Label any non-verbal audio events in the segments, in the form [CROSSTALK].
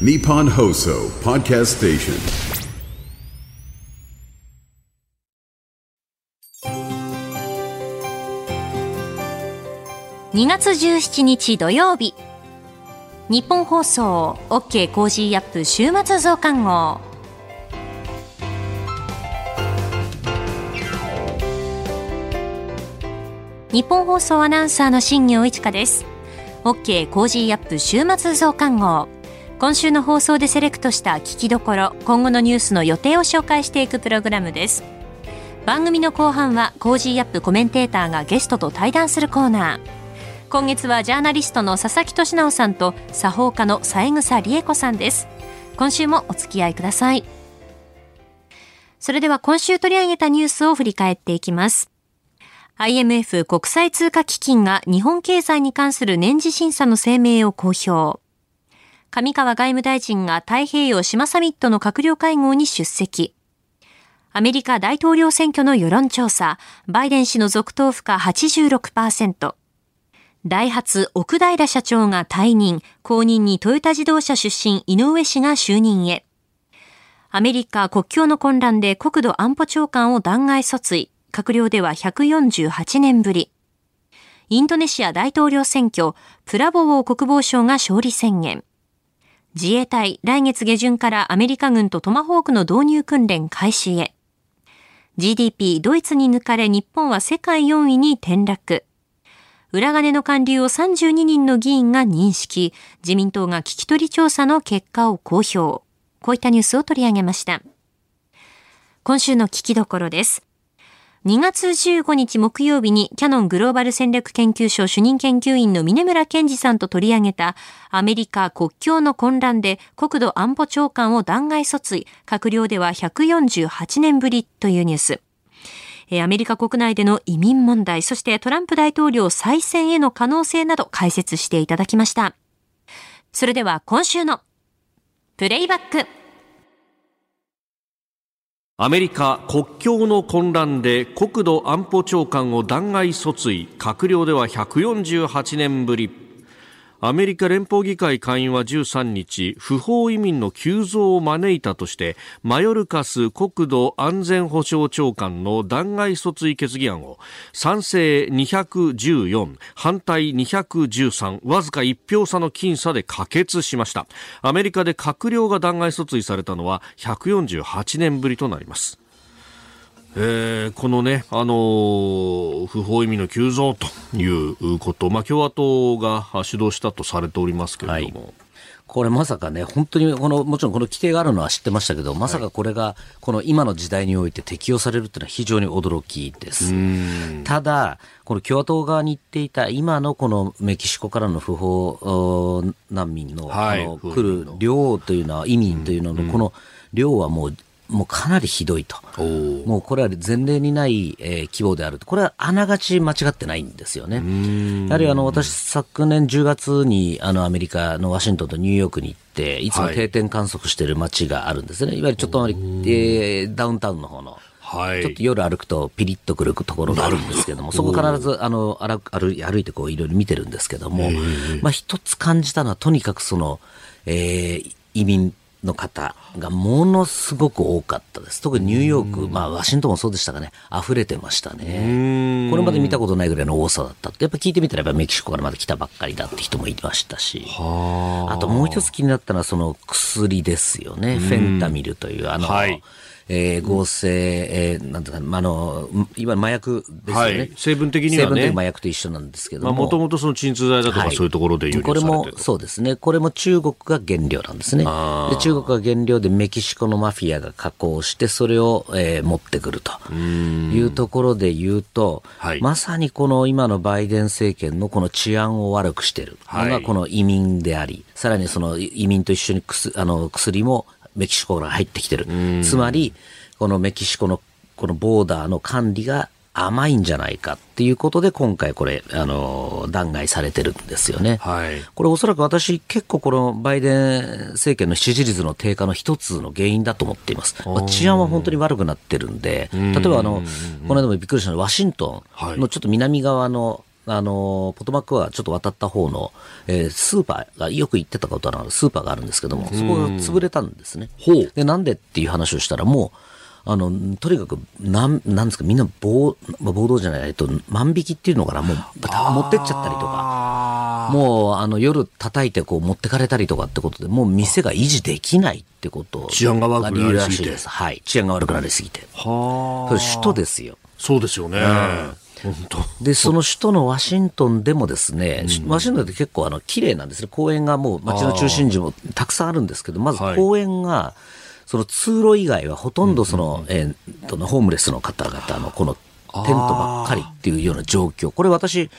Nippon Hoso Podcast Station. 2月17日土曜日日本放送 OK コージーアップ週末増刊号日本放送アナウンサーの新業一華です OK コージーアップ週末増刊号今週の放送でセレクトした聞きどころ今後のニュースの予定を紹介していくプログラムです。番組の後半は Cozy up コメンテーターがゲストと対談するコーナー。今月はジャーナリストの佐々木俊尚さんと作法家の三枝理枝子さんです。今週もお付き合いください。それでは今週取り上げたニュースを振り返っていきます。IMF 国際通貨基金が日本経済に関する年次審査の声明を公表。上川外務大臣が太平洋島サミットの閣僚会合に出席アメリカ大統領選挙の世論調査、バイデン氏の続投不可86%、ダイハツ奥平社長が退任、後任にトヨタ自動車出身井上氏が就任へ。アメリカ国境の混乱で国土安保長官を弾劾訴追、閣僚では148年ぶり。インドネシア大統領選挙、プラボウ国防相が勝利宣言。自衛隊、来月下旬からアメリカ軍とトマホークの導入訓練開始へ。GDP、ドイツに抜かれ日本は世界4位に転落。裏金の還流を32人の議員が認識、自民党が聞き取り調査の結果を公表。こういったニュースを取り上げました。今週の聞きどころです。2月15日木曜日にキャノングローバル戦略研究所主任研究員の峰村健二さんと取り上げたアメリカ国境の混乱で国土安保長官を弾劾訴追、閣僚では148年ぶりというニュース。アメリカ国内での移民問題、そしてトランプ大統領再選への可能性など解説していただきました。それでは今週のプレイバック。アメリカ国境の混乱で国土安保長官を弾劾訴追、閣僚では148年ぶり。アメリカ連邦議会下院は13日不法移民の急増を招いたとしてマヨルカス国土安全保障長官の弾劾訴追決議案を賛成214反対213わずか1票差の僅差で可決しました。アメリカで閣僚が弾劾訴追されたのは148年ぶりとなります。えー、このね、あのー、不法移民の急増ということ、まあ、共和党が主導したとされておりますけれども。はい。これまさかね、本当にこの、もちろんこの規定があるのは知ってましたけど、まさかこれが、この今の時代において適用されるというのは非常に驚きです。ただ、この共和党側に言っていた今のこのメキシコからの不法難民の,、はい、の来る量というのは、移民というののこの量はもうもうかなりひどいと。もうこれは前例にない、えー、規模であると。これはあながち間違ってないんですよね。やはりあの、私昨年10月にあのアメリカのワシントンとニューヨークに行って、いつも定点観測している街があるんですね。はい、いわゆるちょっと、えー、ダウンタウンの方の。はい、ちょっと夜歩くとピリッとくるところがあるんですけども、そこ必ずあの歩歩いてこういろいろ見てるんですけども、まあ一つ感じたのはとにかくその、えー、移民の方がものすごく多かったです。特にニューヨーク、まあワシントンもそうでしたかね、溢れてましたね。これまで見たことないぐらいの多さだった。って、やっぱ聞いてみたらやっぱメキシコからまだ来たばっかりだって人もいましたし、あ。ともう一つ気になったのはその薬ですよね、フェンタミルという、あの、はいえー、合成、えー、なんていうか、まあ、あの、いわゆる麻薬ですよね。はい、成分的にはね。成分的麻薬と一緒なんですけども。もともとその鎮痛剤だとか、そういうところで輸入これも、そうですね。これも中国が原料なんですね。で中国が原料でメキシコのマフィアが加工して、それを、えー、持ってくるというところで言うと、はい、まさにこの今のバイデン政権のこの治安を悪くしているのがこの移民であり、さらにその移民と一緒に薬あの薬もメキシコから入ってきてる。つまり、このメキシコのこのボーダーの管理が甘いんじゃないかっていうことで今回これ、あの、弾劾されてるんですよね。はい。これおそらく私結構このバイデン政権の支持率の低下の一つの原因だと思っています。まあ、治安は本当に悪くなってるんで、例えばあの、この間もびっくりしたのはワシントンのちょっと南側のあの、ポトマックはちょっと渡った方の、えースーパーが、よく行ってたことのあるスーパーがあるんですけども、そこが潰れたんですね。ほうで、なんでっていう話をしたら、もう、あの、とにかく、なん、なんですか、みんな暴、まあ暴動じゃない、えっと、万引きっていうのかな、もう、持ってっちゃったりとか、もう、あの、夜叩いてこう持ってかれたりとかってことで、もう店が維持できないってこと治安が悪くなりすぎて。はい。治安が悪くなりすぎて。はそれ首都ですよ。そうですよね。本当。で、その首都のワシントンでもですね、ワシントンって結構あの綺麗なんですね。公園がもう街の中心地もたくさんあるんですけど、まずはい公園が、その通路以外はほとんどその、えーとのホームレスの方々のこのテントばっかりっていうような状況。これ私、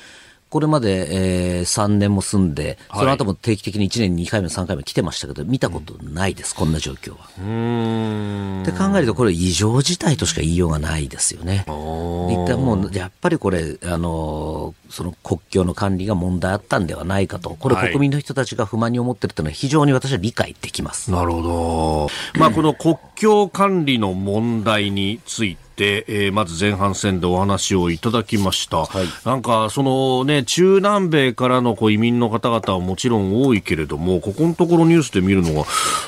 これまで、えー3年も住んで、その後も定期的に1年に2回目、3回目来てましたけど、見たことないです、こんな状況は。って考えると、これ異常事態としか言いようがないですよね。一旦もう、やっぱりこれ、あのーその国境の管理が問題あったんではないかと。これはい国民の人たちが不満に思ってるというのは非常に私は理解できます。なるほど。まあ、この国境管理の問題について、えーまず前半戦でお話をいただきました。なんか、そのね、中南米からのこう移民の方々はもちろん多いけれども、ここのところニュースで見るのは、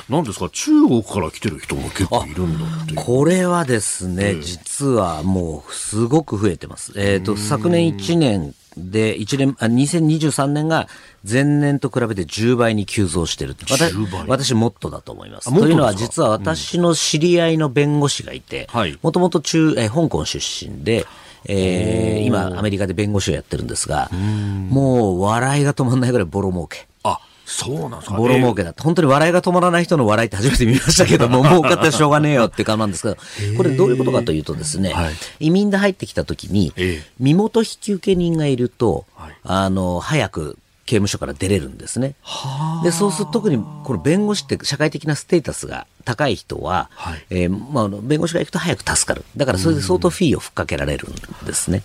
何ですか、中国から来てる人も結構いるんだって。これはですね、実はもうすごく増えてます。えっ、と、昨年1年で、1年、あ、2023年が前年と比べて10倍に急増してる。私10倍私もっとだと思います。とというのは実は私の知り合いの弁護士がいてはい、もともと中、えー香港出身で、えー今アメリカで弁護士をやってるんですが、もう笑いが止まんないぐらいボロ儲け。あ、そうなんですか。ボロ儲けだって、本当に笑いが止まらない人の笑いって初めて見ましたけども、[LAUGHS] 儲かったらしょうがねえよっていう感じなんですけど、これどういうことかというとですね、はい。移民で入ってきた時にええ、身元引受人がいるとはい、あの、早く刑務所から出れるんですね。で、そうすると特にこの弁護士って社会的なステータスが高い人は、はい。えーまあ弁護士が行くと早く助かる。だからそれで相当フィーをふっかけられるんですね。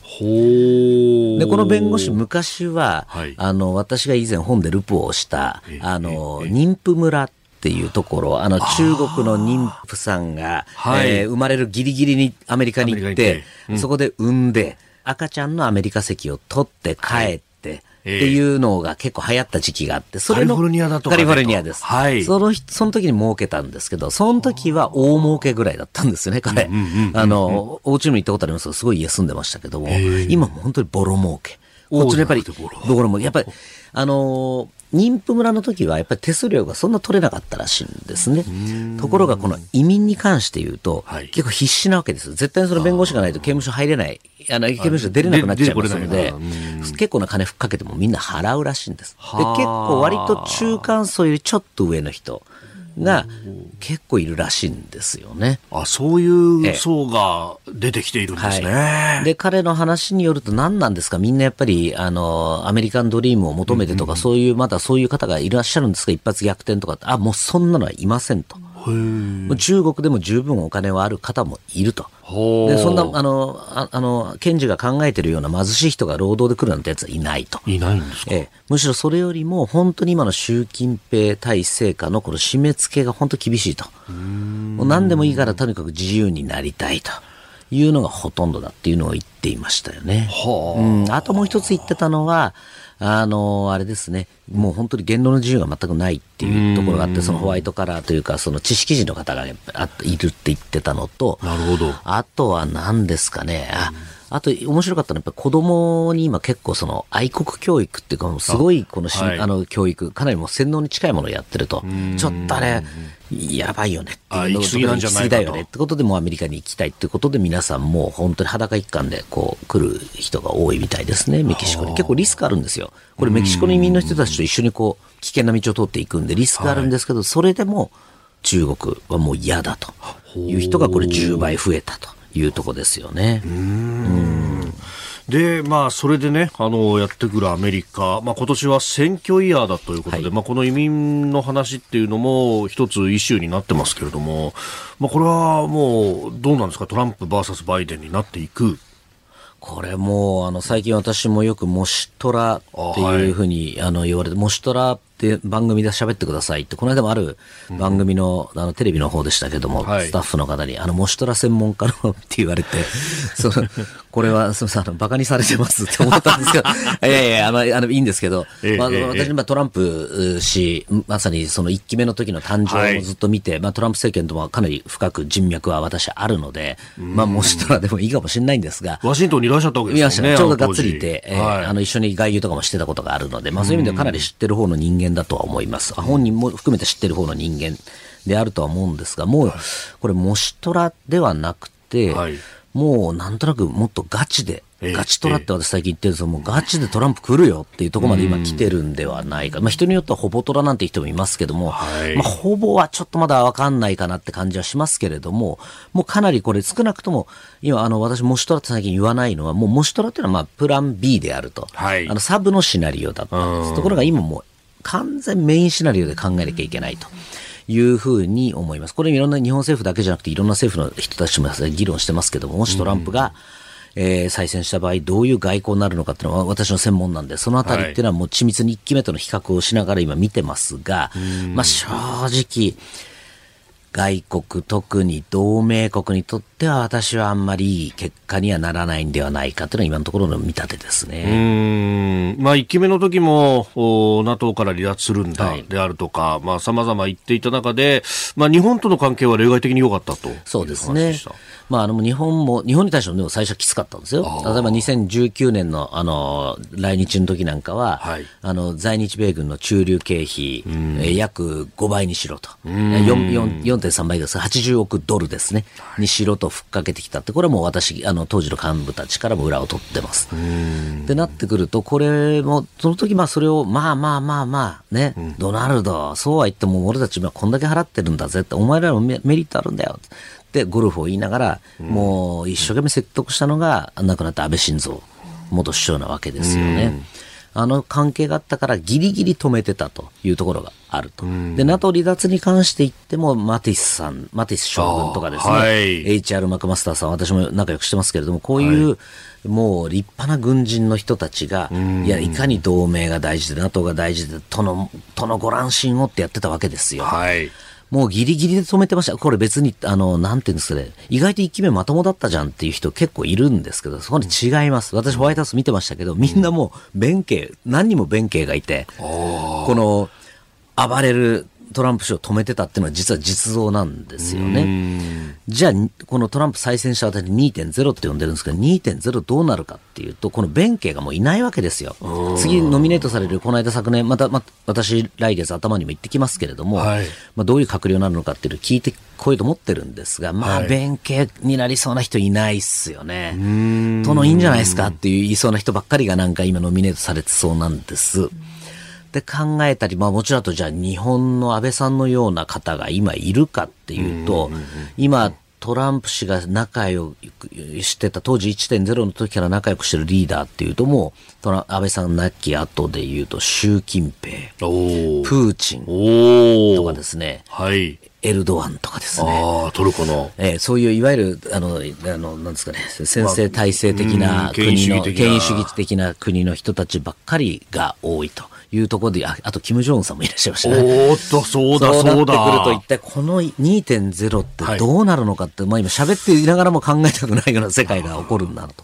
で、この弁護士、昔は、はい。あの、私が以前本でルポをしたえ、あの、妊婦村っていうところ、あの、中国の妊婦さんが、はい。えー生まれるギリギリにアメリカに行ってうん。そこで産んで、赤ちゃんのアメリカ籍を取って帰っっていうのが結構流行った時期があって、それのカリフォルニアだとかカねリフォルニアです。はい。その人、その時に儲けたんですけど、その時は大儲けぐらいだったんですよね、彼。あの、お家にも行ったことありますけど、すごい家住んでましたけども、今もう本当にボロ儲け。こっちのやっぱりボロ、ボロも、やっぱり、あのー妊婦村の時はやっぱり手数料がそんな取れなかったらしいんですね。ところがこの移民に関して言うと、はい。結構必死なわけですよ。絶対にその弁護士がないと刑務所入れない、あの、刑務所出れなくなっちゃいますので結構な金ふっかけてもみんな払うらしいんです。で、はあ。結構割と中間層よりちょっと上の人が結構いるらしいんですよね。あ、そういう層が出てきているんですね。はい、で、彼の話によると何なんですか？みんなやっぱり、あの、アメリカンドリームを求めてとか、そういう、まだそういう方がいらっしゃるんですか？一発逆転とか。あ、もうそんなのはいませんと。中国でも十分お金はある方もいると。で、そんな、あの、ああの、検事が考えてるような貧しい人が労働で来るなんてやつはいないと。いないんですか？ええ、むしろそれよりも本当に今の習近平体制下のこの締め付けが本当厳しいと。もう何でもいいからとにかく自由になりたいというのがほとんどだっていうのを言っていましたよね。はあうん、あともう一つ言ってたのは、あの、あれですね、もう本当に言論の自由が全くないっていうところがあって、そのホワイトカラーというか、その知識人の方がいるって言ってたのと、なるほど。あとは何ですかね。ああと、面白かったのは、やっぱり子供に今結構その愛国教育っていうか、すごいこのし、はい。あの教育、かなりもう洗脳に近いものをやってると、ちょっとあれ、やばいよねっていうのあ行き過ぎだよねってことで、もうアメリカに行きたいっていうことで、皆さんもう本当に裸一貫でこう来る人が多いみたいですね、メキシコに。結構リスクあるんですよ。これメキシコの移民の人たちと一緒にこう、危険な道を通っていくんで、リスクあるんですけど、それでも中国はもう嫌だという人がこれ10倍増えたというとこですよね。で、まあ、それでね、あの、やってくるアメリカ、まあ、今年は選挙イヤーだということで、はい。まあ、この移民の話っていうのも一つイシューになってますけれども、まあ、これはもう、どうなんですか、トランプ VS バイデンになっていく。これもう、あの、最近私もよくモシトラっていうふうに、あの、言われて、モシトラっで番組で喋ってくださいって、この間もある番組の,、あのテレビの方でしたけども、はい。スタッフの方に、あの、モシトラ専門家のって言われて、[LAUGHS] そのこれは、すみません、あの、バカにされてますって思ったんですけど、[LAUGHS] いやいや、あの、あのいいんですけど、まあ、ええええ。私、まあ、トランプ氏、まさにその1期目の時の誕生をずっと見て、まあ、トランプ政権ともかなり深く人脈は私あるので、まあ、モシトラでもいいかもしれないんですが、ワシントンにいらっしゃったわけいですよね。やちょうどがっつりいて、えーはい。あの一緒に外遊とかもしてたことがあるので、まあ、そういう意味ではかなり知ってる方の人間だとは思います。あ本人も含めて知ってる方の人間であるとは思うんですが、もう、これ、モシトラではなくて、はいもうなんとなくもっとガチで、ええガチトラって私最近言ってるんですけど、もうガチでトランプ来るよっていうところまで今来てるんではないか。まあ人によってはほぼトラなんて人もいますけども、はいまあほぼはちょっとまだわかんないかなって感じはしますけれども、もうかなりこれ少なくとも、今あの私モシトラって最近言わないのは、もうモシトラっていうのはまあプラン B であると。はいあのサブのシナリオだったんです。ところが今もう完全メインシナリオで考えなきゃいけないと。いうふうに思います。これいろんな日本政府だけじゃなくていろんな政府の人たちも議論してますけども、もしトランプが、えー再選した場合どういう外交になるのかっていうのは私の専門なんで、そのあたりっていうのはもう緻密に1期目との比較をしながら今見てますが、まあ正直、外国、特に同盟国にとっては私はあんまりいい結果にはならないんではないかというのが今のところの見立てですうね。ーんまあ、1期目の時も、お NATO から離脱するんだ、はいであるとか、まあ、様々言っていた中で、まあ、日本との関係は例外的に良かったと。そうですね。まあ、あの、日本も、日本に対しても最初はきつかったんですよ。例えば2019年の、あの、来日の時なんかは、はいあの、在日米軍の駐留経費、えー約5倍にしろと。4 4 4.3倍です。80億ドルですね。にしろとふっかけてきたって、これはもう私、あの、当時の幹部たちからも裏を取ってます。ってなってくると、これも、その時まあそれを、まあまあまあまあ、ね、ドナルド、そうは言っても俺たち今こんだけ払ってるんだぜって、お前らのメメリットあるんだよって、ゴルフを言いながら、もう一生懸命説得したのが、亡くなった安倍晋三元首相なわけですよね。あの関係があったからギリギリ止めてたというところがあると。で、NATO 離脱に関して言っても、マティスさん、マティス将軍とかですね、はい HR マクマスターさん、私も仲良くしてますけれども、こういう、もう立派な軍人の人たちが、いや、いかに同盟が大事で、NATO が大事で、との、とのご乱心をってやってたわけですよ。はい。もうギリギリで止めてました。これ別に、あの、なんていうんですかね、意外と一期目まともだったじゃんっていう人結構いるんですけど、そこに違います。私ホワイトハウス見てましたけど、みんなもう弁慶、何人も弁慶がいて、この、暴れるトランプ氏を止めてたっていうのは実は実像なんですよね。じゃあ、このトランプ再選した私2.0って呼んでるんですけど、2.0どうなるかっていうと、この弁慶がもういないわけですよ。次ノミネートされる、この間昨年、また、ま、私来月頭にも行ってきますけれども、はいまあ、どういう閣僚になるのかっていうのを聞いてこようと思ってるんですが、まあ、はい弁慶になりそうな人いないっすよね。殿いいんじゃないですかっていう言いそうな人ばっかりがなんか今ノミネートされてそうなんです。で考えたり、まあもちろんあとじゃあ日本の安倍さんのような方が今いるかっていうと、今トランプ氏が仲良くしてた、当時1.0の時から仲良くしてるリーダーっていうともう、トラ安倍さん亡き後で言うと習近平。プーチン。とかですね、はい。エルドアンとかですね。ああ、トルコの。えーそういういわゆる、あの、あの、なんですかね、先制体制的な国の、主義的な権威主義的な国の人たちばっかりが多いというところで、ああと、キム・ジョンウンさんもいらっしゃいましたね。おーっと、そうだ、そうなってくるそうだ。と一体この2.0ってどうなるのかって、まあ今喋っていながらも考えたくないような世界が起こるんだなと。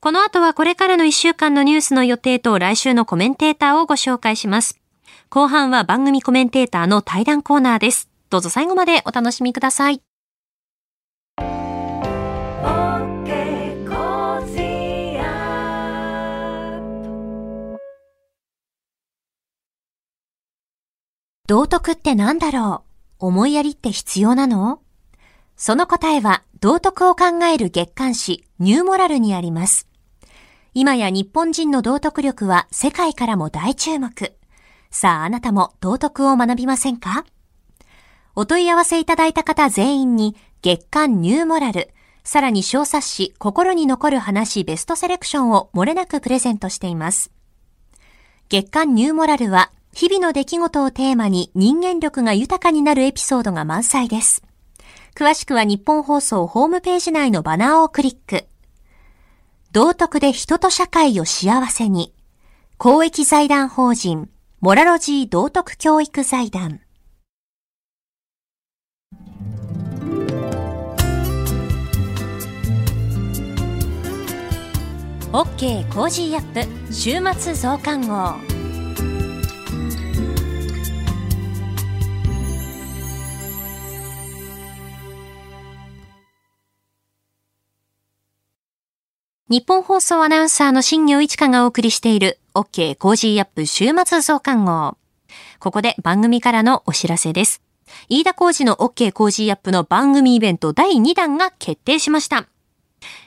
この後はこれからの1週間のニュースの予定と来週のコメンテーターをご紹介します。後半は番組コメンテーターの対談コーナーです。どうぞ最後までお楽しみください。道徳って何だろう？思いやりって必要なの？その答えは道徳を考える月刊誌ニューモラルにあります。今や日本人の道徳力は世界からも大注目。さああなたも道徳を学びませんか？お問い合わせいただいた方全員に月刊ニューモラル、さらに小冊子心に残る話ベストセレクションを漏れなくプレゼントしています。月刊ニューモラルは日々の出来事をテーマに人間力が豊かになるエピソードが満載です。詳しくは日本放送ホームページ内のバナーをクリック。道徳で人と社会を幸せに。公益財団法人、モラロジー道徳教育財団。OK Cozy up 週末増刊号。日本放送アナウンサーの新業一華がお送りしている OK コージーアップ週末増刊号。ここで番組からのお知らせです。飯田浩二の OK コージーアップの番組イベント第2弾が決定しました。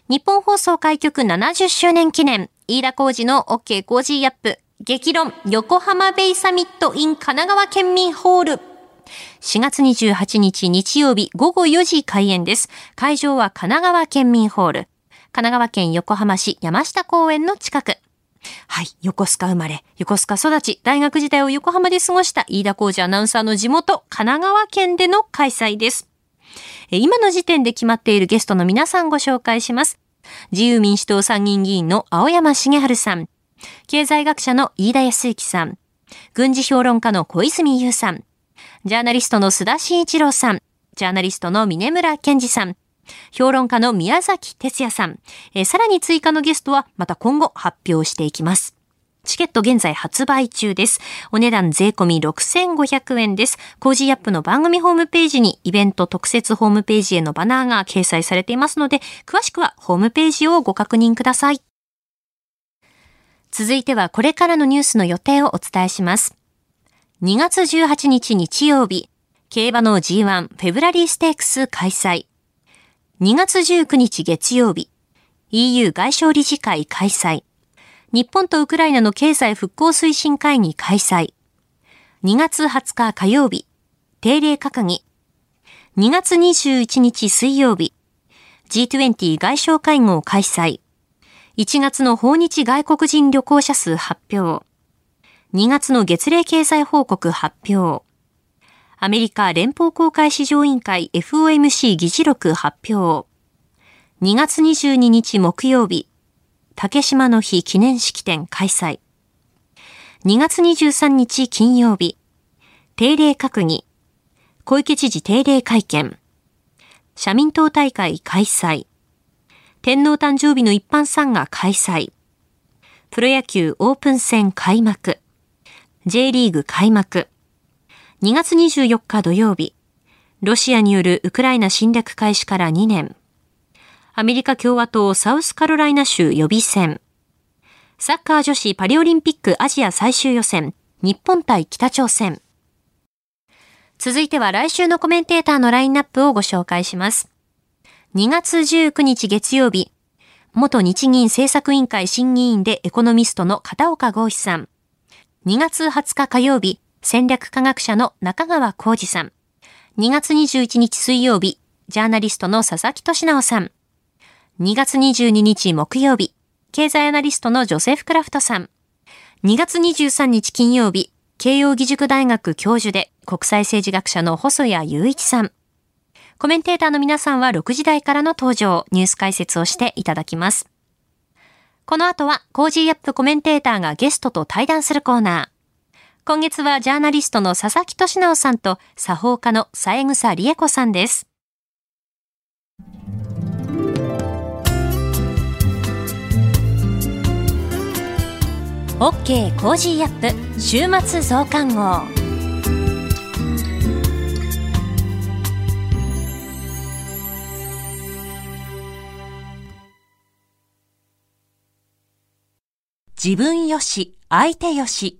ニッポン放送開局70周年記念、飯田浩司の OK Cozy up、激論横浜ベイサミット in 神奈川県民ホール。4月28日日曜日午後4時開演です。会場は神奈川県民ホール。神奈川県横浜市山下公園の近く。はい。横須賀生まれ、横須賀育ち、大学時代を横浜で過ごした飯田浩司アナウンサーの地元、神奈川県での開催です。今の時点で決まっているゲストの皆さんご紹介します。自由民主党参議院議員の青山繁晴さん、経済学者の飯田康之さん、軍事評論家の小泉悠さん、ジャーナリストの須田慎一郎さん、ジャーナリストの峯村健司さん、評論家の宮崎哲弥さん、えー、さらに追加のゲストはまた今後発表していきます。チケット現在発売中です。お値段税込み6500円です。 Cozy up の番組ホームページにイベント特設ホームページへのバナーが掲載されていますので、詳しくはホームページをご確認ください。続いてはこれからのニュースの予定をお伝えします。2月18日日曜日、競馬の G1 フェブラリーステークス開催。2月19日月曜日、EU 外相理事会開催。日本とウクライナの経済復興推進会議開催。2月20日火曜日、定例閣議。2月21日水曜日、G20 外相会合開催。1月の訪日外国人旅行者数発表。2月の月例経済報告発表。アメリカ連邦公開市場委員会 FOMC 議事録発表。2月22日木曜日、竹島の日記念式典開催。2月23日金曜日、定例閣議、小池知事定例会見、社民党大会開催、天皇誕生日の一般参賀開催、プロ野球オープン戦開幕、J リーグ開幕、2月24日土曜日、ロシアによるウクライナ侵略開始から2年、アメリカ共和党サウスカロライナ州予備選。サッカー女子パリオリンピックアジア最終予選。日本対北朝鮮。続いては来週のコメンテーターのラインナップをご紹介します。2月19日月曜日、元日銀政策委員会審議員でエコノミストの片岡豪志さん。2月20日火曜日、戦略科学者の中川浩二さん。2月21日水曜日、ジャーナリストの佐々木俊直さん。2月22日木曜日、経済アナリストのジョセフ・クラフトさん。2月23日金曜日、慶応義塾大学教授で国際政治学者の細谷雄一さん。コメンテーターの皆さんは6時台からの登場、ニュース解説をしていただきます。この後は、 Cozy up コメンテーターがゲストと対談するコーナー。今月はジャーナリストの佐々木俊尚さんと作法家の三枝理枝子さんです。OK Cozy up 週末増刊号自分よし、相手よし、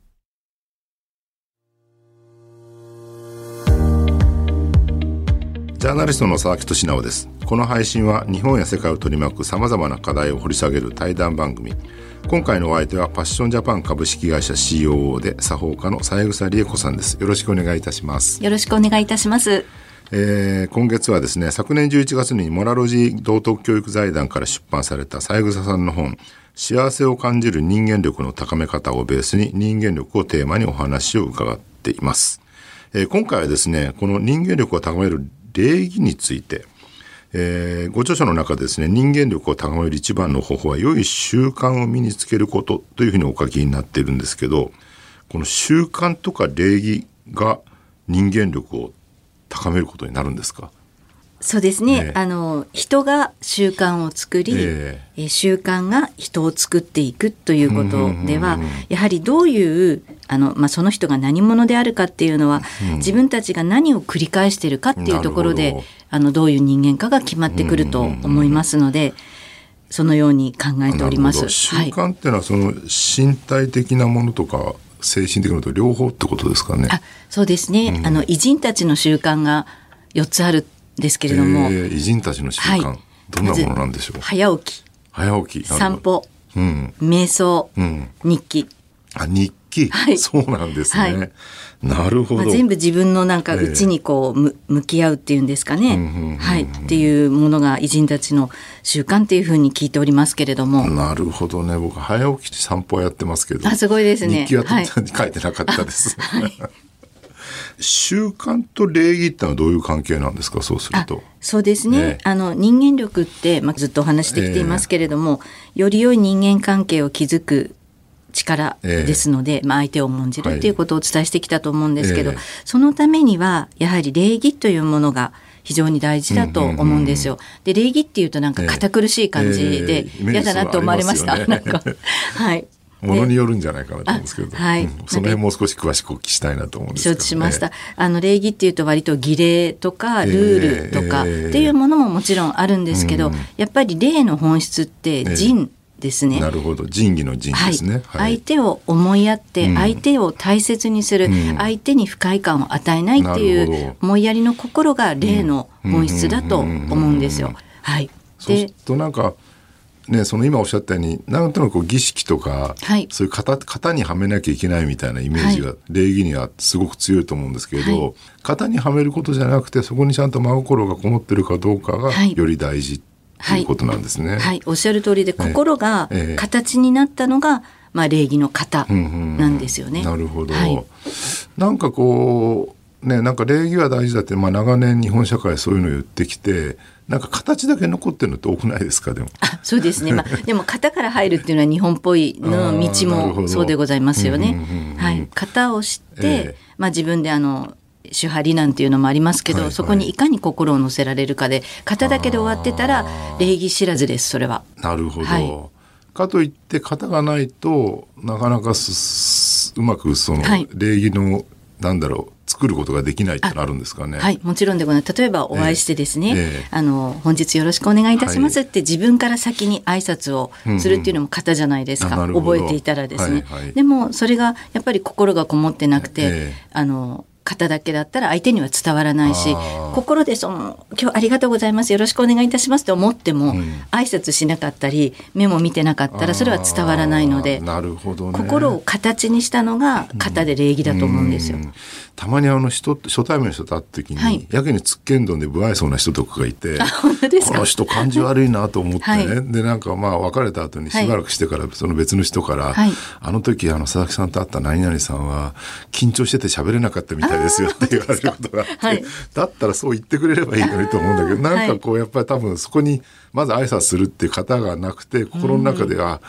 ジャーナリストの佐々木俊直です。この配信は日本や世界を取り巻く様々な課題を掘り下げる対談番組。今回のお相手はパッションジャパン株式会社 COO で作法家の三枝理恵子さんです。よろしくお願いいたします。よろしくお願いいたします。えー、今月はですね昨年11月にモラロジー道徳教育財団から出版された三枝さんの本幸せを感じる人間力の高め方をベースに人間力をテーマにお話を伺っています、えー今回はですねこの人間力を高める礼儀について。えーご著書の中でですね人間力を高める一番の方法は良い習慣を身につけることというふうにお書きになっているんですけどこの習慣とか礼儀が人間力を高めることになるんですか？そうですね、ええ。あの人が習慣を作り、ええ。ー習慣が人を作っていくということでは、やはりどういうあの、まあ、その人が何者であるかっていうのは、自分たちが何を繰り返しているかっていうところであのどういう人間かが決まってくると思いますので、そのように考えております。習はい。慣っていうのはその身体的なものとか精神的なものと両方ってことですかね？あそうですね、あの偉人たちの習慣が4つあるんですけれども、えー偉人たちの習慣、はい。どんなものなんでしょう？早起き。早起き、散。歩。うん、瞑想、うん。日記、あ、日記、はいそうなんですね。はいなるほど。まあ、全部自分のなんかええ内にこうむ向き合うっていうんですかね、はい、っていうものが偉人たちの習慣っていうふうに聞いておりますけれども、なるほどね。僕早起きして散歩はやってますけど。あすごいですね日記ははい書いてなかったです。[LAUGHS] 習慣と礼儀ってのはどういう関係なんですか？そうするあと。そうですね、ええあの人間力って、まあ、ずっとお話してきていますけれども、より良い人間関係を築く力ですので、まあ、相手を重んじるっていうことをお伝えしてきたと思うんですけど、ええ。そのためにはやはり礼儀というものが非常に大事だと思うんですよ。で礼儀っていうとなんか堅苦しい感じえで嫌だなと思われました。なんか。はい。[LAUGHS] ものによるんじゃないかなと思うんですけど、あはい。うん。その辺もう少し詳しくお聞きしたいなと思うんですけ承ど、知しました。あの礼儀っていうと割と儀礼とかルールとかっえ。えていうものももちろんあるんですけど、やっぱり礼の本質って仁ですね。なるほど。仁義の仁ですね、相手を思いやって、相手を大切にする、相手に不快感を与えないっていう思いやりの心が礼の本質だと思うんですよ。はい。でそうするとなんかねその今おっしゃったようになんとなく儀式とか、はい。そういう型型にはめなきゃいけないみたいなイメージが、は礼儀にはすごく強いと思うんですけれど、はい。型にはめることじゃなくてそこにちゃんと真心がこもってるかどうかがはい。より大事っていうことなんですね。はい、おっしゃる通りで心がええ形になったのが、まあ礼儀の型なんですよね。なるほど、はいなんかこうねなんか礼儀は大事だって、まあ、長年日本社会そういうのを言ってきてなんか形だけ残ってるのって多くないですか？でも。あそうですね。まあ、[LAUGHS] でも型から入るっていうのは日本っぽいの道もそうでございますよねうんうんうんうん。はい。型を知って、ええまあ自分であの、手張りなんていうのもありますけど、はいはいそこにいかに心を乗せられるかで、型だけで終わってたら、礼儀知らずです、それは。なるほど、はいかといって型がないとなかなかすうまくその礼儀の、なんだろう作ることができないってなるんですかね。はい、もちろんでございます。例えばお会いしてですね、ええあの、本日よろしくお願いいたしますって自分から先に挨拶をするっていうのも型じゃないですか。あなるほど覚えていたらですね、はいはいでも、それがやっぱり心がこもってなくて、ええあの、型だけだったら相手には伝わらないし心でその「今日ありがとうございますよろしくお願いいたします」って思っても、挨拶しなかったり目も見てなかったらそれは伝わらないのでなるほどね。心を形にしたのが型で礼儀だと思うんですよ。うんたまにあの人初対面の人と会った時に、はい。やけにつっけんどんで不愛想な人とかがいて [LAUGHS] この人感じ悪いなと思ってね、はでなんかまあ別れた後にしばらくしてからその別の人から、はい。あの時あの佐々木さんと会った何々さんは緊張してて喋れなかったみたいですよって言われることがあって、はい。だったらそう言ってくれればいいのにと思うんだけどなんかこうやっぱり多分そこにまず挨拶するっていう方がなくて心の中では、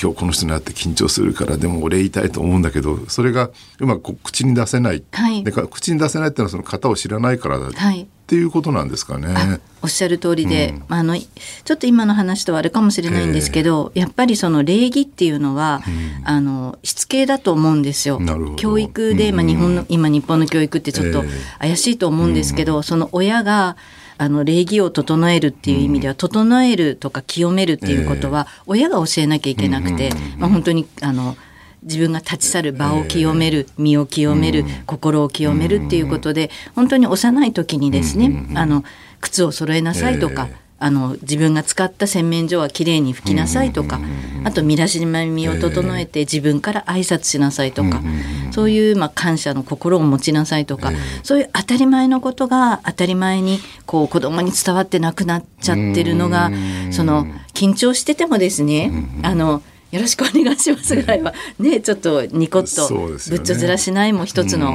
今日この人に会って緊張するからでも俺言いたいと思うんだけどそれがうまく口に出せない、はい。でか口に出せないっていうのはその型を知らないからだっはい。ていうことなんですかね。あおっしゃる通りで、あのちょっと今の話とはあるかもしれないんですけど、やっぱりその礼儀っていうのは、あのしつけだと思うんですよ。教育で、まあ、日本の今日本の教育ってちょっとええ。怪しいと思うんですけど、その親があの礼儀を整えるっていう意味では、整えるとか清めるっていうことは親が教えなきゃいけなくて、まあ、本当にあの自分が立ち去る場を清める、身を清める、心を清めるっていうことで本当に幼い時にですね、あの靴を揃えなさいとか、あの自分が使った洗面所はきれいに拭きなさいとか、あと身だしなみを整えて自分から挨拶しなさいとか、そういうまあ感謝の心を持ちなさいとか、そういう当たり前のことが当たり前にこう子供に伝わってなくなっちゃってるのが、その緊張しててもですね、あのよろしくお願いしますぐらいはねちょっとニコッとぶっちょずらしないも一つの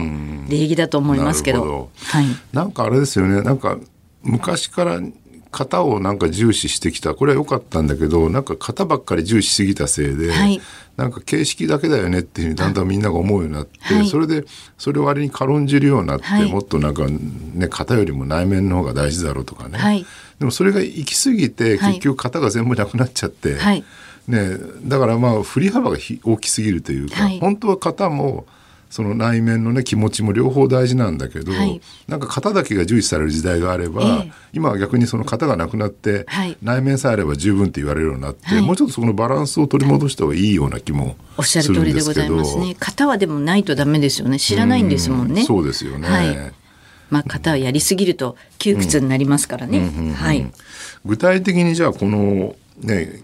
礼儀だと思いますけど。ど。はい、なんかあれですよね。なんか昔から型をなんか重視してきた。これは良かったんだけどなんか型ばっかり重視しすぎたせいで、はい。なんか形式だけだよねっていうふうにだんだんみんなが思うようになって、はい。それでそれを割に軽んじるようになって、はい。もっとなんかね型よりも内面の方が大事だろうとかね、はい。でもそれが行き過ぎてはい。結局型が全部なくなっちゃって、はい。ね、だからまあ振り幅がひ大きすぎるというか、はい。本当は型もその内面のね気持ちも両方大事なんだけど、はいなんか型だけが重視される時代があれば、ええ今は逆にその型がなくなって、はい内面さえあれば十分って言われるようになって、はいもうちょっとそこのバランスを取り戻した方がいいような気もおっしゃるするん通りでごですけどざいますね。型はでもないとダメですよね。知らないんですもんね。そうですよね。はい。まあ型はやりすぎると窮屈になりますからね。はい。具体的にじゃあこのね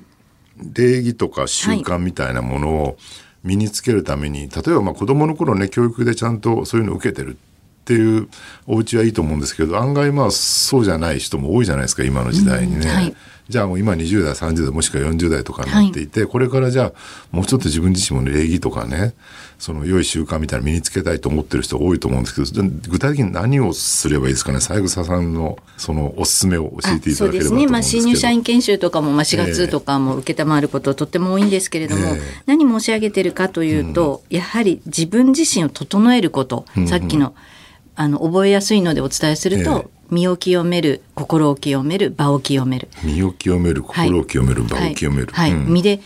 礼儀とか習慣みたいなものを身につけるために、例えばまあ子供の頃ね教育でちゃんとそういうのを受けてるっていうお家はいいと思うんですけど案外まあそうじゃない人も多いじゃないですか今の時代にね。うんはいじゃあもう今20代30代もしくは40代とかになっていて、これからじゃあもうちょっと自分自身も礼儀とかねその良い習慣みたいなの身につけたいと思ってる人多いと思うんですけど具体的に何をすればいいですかね？三枝さんのそのおすすめを教えていたそうですね、だければと思うんまあ、ですけど。新入社員研修とかも、まあ、4月とかも承ることとっても多いんですけれども、ええ。何申し上げてるかというと、やはり自分自身を整えること、さっきのあの覚えやすいのでお伝えすると、え身を清める心を清める場を清める。身を清める心を清める、場を清める、はい、はいうん。身で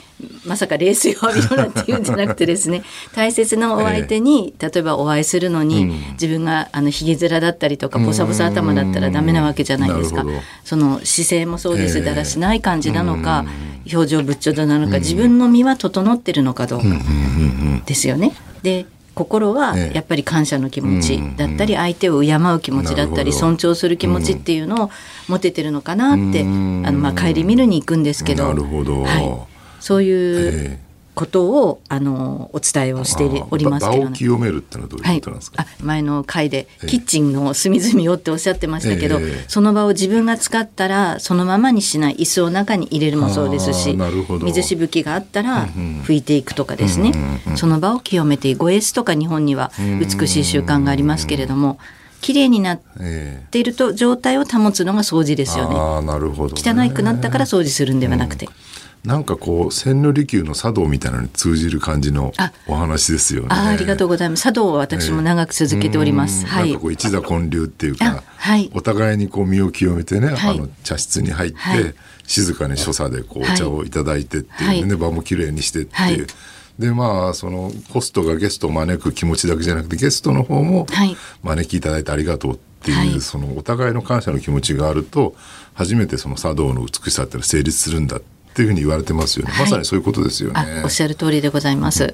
まさか冷水を浴びろなんて言うんじゃなくてですね。[LAUGHS] 大切なお相手に、例えばお会いするのに、自分があのひげ面だったりとかボサボサ頭だったらダメなわけじゃないですか。その姿勢もそうです、ええだらしない感じなのか、表情ぶっちょどなのか、自分の身は整ってるのかどうかですよね。で心はええ。やっぱり感謝の気持ちだったり相手を敬う気持ちだったり尊重する気持ちっていうのを持ててるのかなってあうん。のまあ帰り見るに行くんですけど。なるほど。はい、そういうえことをあのお伝えをしてあおりますけどね。清めるってのはどうはいいうことなんですか、あ前の回でええ。キッチンの隅々をっておっしゃってましたけど、ええ。その場を自分が使ったらそのままにしない椅子を中に入れるもそうですあしーなるほど。水しぶきがあったら拭いていくとかですね、その場を清めてごエスとか日本には美しい習慣がありますけれども綺麗になっええていると状態を保つのが掃除ですよね。ああなるほど、ね、汚くなったから掃除するんではなくて。なんかこう千利休の茶道みたいなのに通じる感じのあお話ですよね。ありがとうございます。茶道は私も長く続けております。うん。はい。なんかこう一座建立っていうあか、はい。お互いにこう身を清めてね、はい。あの茶室に入って、はい。静かに所作でこうお茶をいただいてっていうね、はい。場もきれいにしてっていう。はい。でまあそのホストがゲストを招く気持ちだけじゃなくてゲストの方もはい。招きいただいてありがとうっていう、はい。そのお互いの感謝の気持ちがあると初めてその茶道の美しさっていうのは成立するんだっていうふうに言われてますよね、はいまさにそういうことですよね。あ、おっしゃる通りでございます。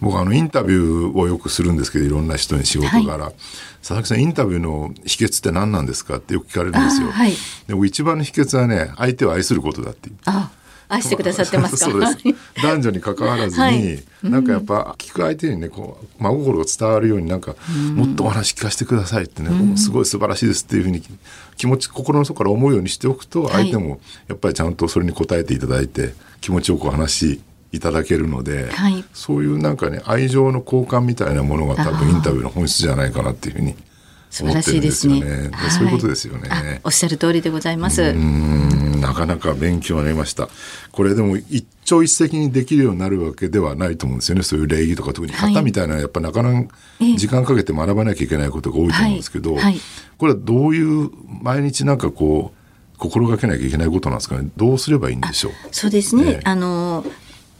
僕あのインタビューをよくするんですけどいろんな人に仕事柄、佐々木さんインタビューの秘訣って何なんですかってよく聞かれるんですよ。あはいで僕一番の秘訣はね相手を愛することだっていう。あ、愛してくださってますか？[LAUGHS] そうです。男女に関わらずに、はい。なんかやっぱ聞く相手にねこう真心が伝わるようになんか、もっとお話聞かせてくださいってね、もうすごい素晴らしいですっていうふうに気持ち心の底から思うようにしておくとはい。相手もやっぱりちゃんとそれに応えていただいて気持ちよくお話しいただけるので、はい。そういうなんかね愛情の交換みたいなものが多分インタビューの本質じゃないかなっていうふうに素晴らしいですね。ですよね。でそういうことですよね。あおっしゃる通りでございます。うんなかなか勉強になりました。これでも一朝一夕にできるようになるわけではないと思うんですよね。そういう礼儀とか特にはい型みたいなやっぱなかなかええ時間かけて学ばなきゃいけないことが多いと思うんですけど、はいはいこれはどういう毎日なんかこう心がけなきゃいけないことなんですかね。どうすればいいんでしょう。そうですね。ええあの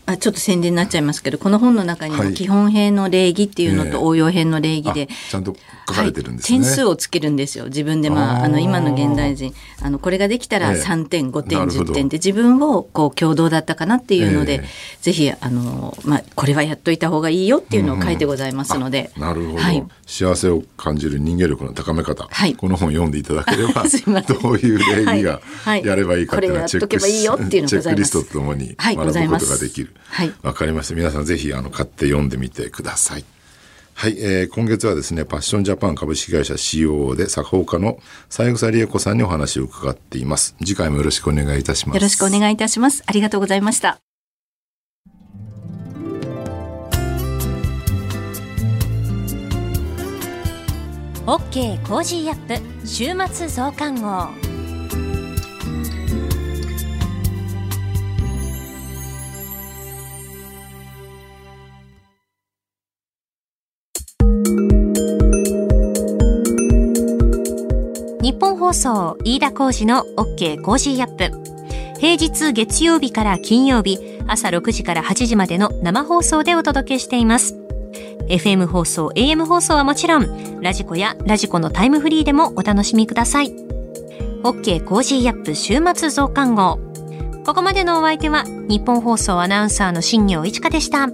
あちょっと宣伝になっちゃいますけどこの本の中にはい。も基本編の礼儀っていうのええ。と応用編の礼儀で、あちゃんと書かれてるんですね。はい、点数をつけるんですよ自分で。まああの今の現代人。あのこれができたらええ。3点5点なるほど。10点で自分をこう共同だったかなっていうので、ええ。ぜひあの、まあ、これはやっといた方がいいよっていうのを書いてございますので、なるほど、はい。幸せを感じる人間力の高め方、はい。この本読んでいただければ [LAUGHS] どういう礼儀がはい。やればいいかっていうのはチェックこれをやっとけばいいよっていうのチェございます。ックリストとともにはい。学ぶことができる。はいわかりました。皆さんぜひあの買って読んでみてください。はい、えー今月はですね、パッションジャパン株式会社 COO で作法家の三枝理枝子さんにお話を伺っています。次回もよろしくお願いいたします。よろしくお願いいたしますありがとうございました OK Cozy up 週末増刊号本放送飯田浩司の OK コージーアップ。平日月曜日から金曜日朝6時から8時までの生放送でお届けしています。FM 放送 AM 放送はもちろん radiko や radiko のタイムフリーでもお楽しみください。OK Cozy up 週末増刊号。ここまでのお相手はニッポン放送アナウンサーの新行市佳でした。